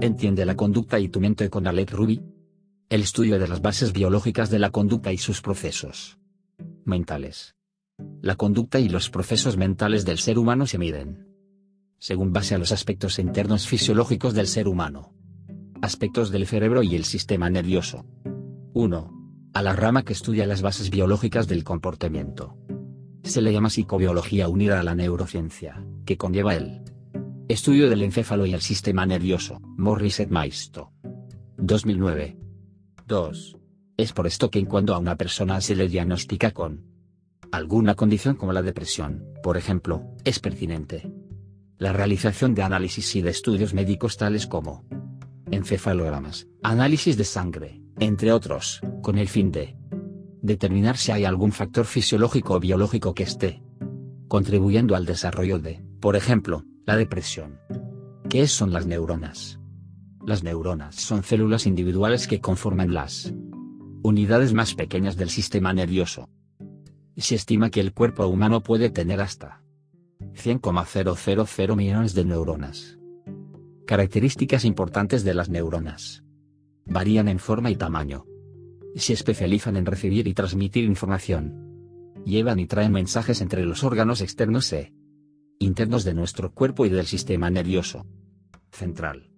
Entiende la conducta y tu mente con Alec Ruby. El estudio de las bases biológicas de la conducta y sus procesos mentales. La conducta y los procesos mentales del ser humano se miden según base a los aspectos internos fisiológicos del ser humano. Aspectos del cerebro y el sistema nervioso. 1. A la rama que estudia las bases biológicas del comportamiento. Se le llama psicobiología unida a la neurociencia, que conlleva el estudio del encéfalo y el sistema nervioso, Morris et Maisto. 2009. 2. Es por esto que en cuando a una persona se le diagnostica con alguna condición como la depresión, por ejemplo, es pertinente la realización de análisis y de estudios médicos tales como encefalogramas, análisis de sangre, entre otros, con el fin de determinar si hay algún factor fisiológico o biológico que esté contribuyendo al desarrollo de, por ejemplo, la depresión. ¿Qué son las neuronas? Las neuronas son células individuales que conforman las unidades más pequeñas del sistema nervioso. Se estima que el cuerpo humano puede tener hasta 100,000 millones de neuronas. Características importantes de las neuronas. Varían en forma y tamaño. Se especializan en recibir y transmitir información. Llevan y traen mensajes entre los órganos externos e internos de nuestro cuerpo y del sistema nervioso central.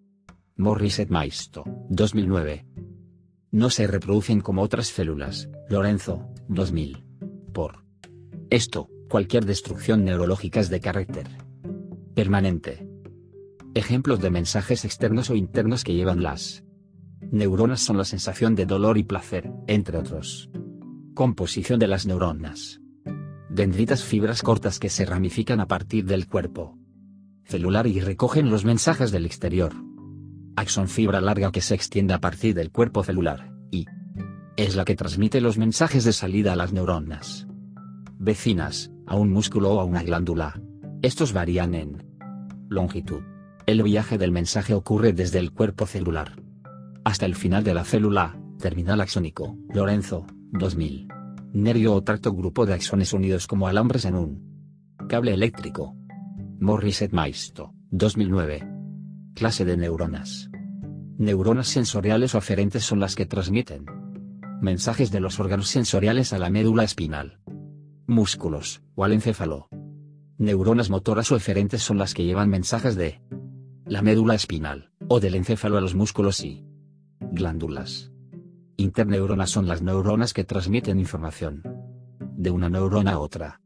Morris et Maisto, 2009. No se reproducen como otras células, Lorenzo, 2000. Por esto, cualquier destrucción neurológica es de carácter permanente. Ejemplos de mensajes externos o internos que llevan las neuronas son la sensación de dolor y placer, entre otros. Composición de las neuronas. Dendritas fibras cortas que se ramifican a partir del cuerpo celular y recogen los mensajes del exterior. Axón fibra larga que se extiende a partir del cuerpo celular, y es la que transmite los mensajes de salida a las neuronas vecinas, a un músculo o a una glándula. Estos varían en longitud. El viaje del mensaje ocurre desde el cuerpo celular hasta el final de la célula, terminal axónico. Lorenzo, 2000. Nervio o tracto grupo de axones unidos como alambres en un cable eléctrico. Morris et Maisto, 2009. Clase de neuronas. Neuronas sensoriales o aferentes son las que transmiten mensajes de los órganos sensoriales a la médula espinal músculos, o al encéfalo. Neuronas motoras o eferentes son las que llevan mensajes de la médula espinal, o del encéfalo a los músculos y glándulas. Interneuronas son las neuronas que transmiten información de una neurona a otra.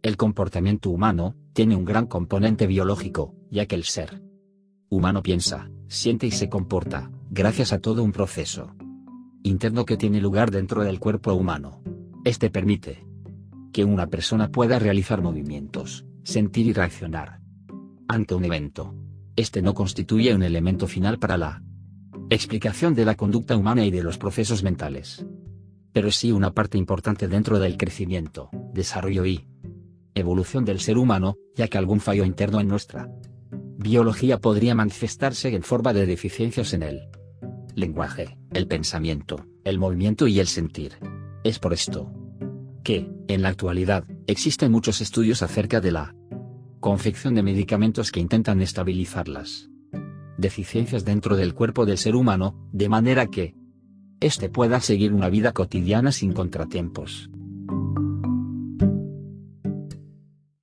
El comportamiento humano tiene un gran componente biológico, ya que el ser humano piensa, siente y se comporta, gracias a todo un proceso interno que tiene lugar dentro del cuerpo humano. Este permite que una persona pueda realizar movimientos, sentir y reaccionar ante un evento. Este no constituye un elemento final para la explicación de la conducta humana y de los procesos mentales. Pero sí una parte importante dentro del crecimiento, desarrollo y evolución del ser humano, ya que algún fallo interno en nuestra biología podría manifestarse en forma de deficiencias en el lenguaje, el pensamiento, el movimiento y el sentir. Es por esto que, en la actualidad, existen muchos estudios acerca de la confección de medicamentos que intentan estabilizar las deficiencias dentro del cuerpo del ser humano, de manera que éste pueda seguir una vida cotidiana sin contratiempos.